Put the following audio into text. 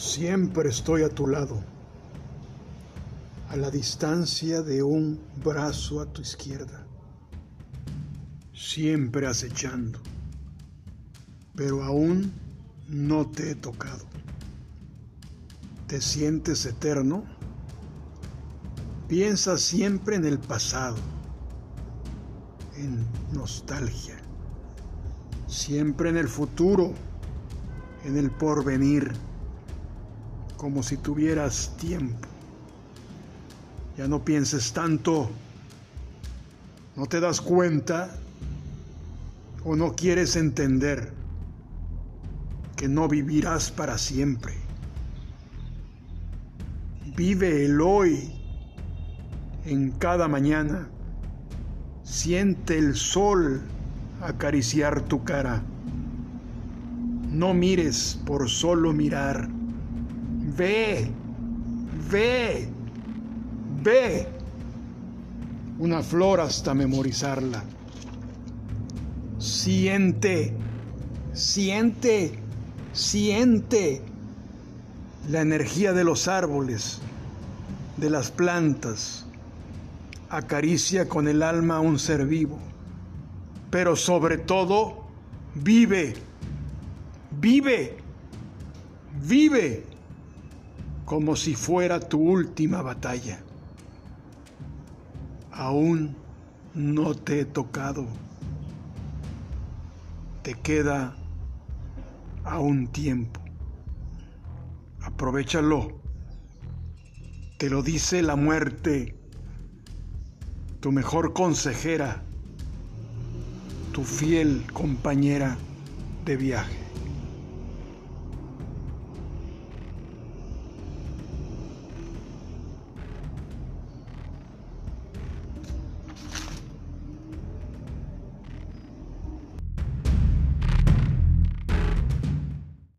Siempre estoy a tu lado, a la distancia de un brazo a tu izquierda, siempre acechando, pero aún no te he tocado. ¿Te sientes eterno? Piensa siempre en el pasado, en nostalgia, siempre en el futuro, en el porvenir como si tuvieras tiempo. Ya no pienses tanto, no te das cuenta o no quieres entender que no vivirás para siempre. Vive el hoy en cada mañana. Siente el sol acariciar tu cara. No mires por solo mirar Ve, ve, ve. Una flor hasta memorizarla. Siente, siente, siente la energía de los árboles, de las plantas. Acaricia con el alma a un ser vivo, pero sobre todo vive, vive, vive como si fuera tu última batalla. Aún no te he tocado. Te queda aún tiempo. Aprovechalo. Te lo dice la muerte, tu mejor consejera, tu fiel compañera de viaje.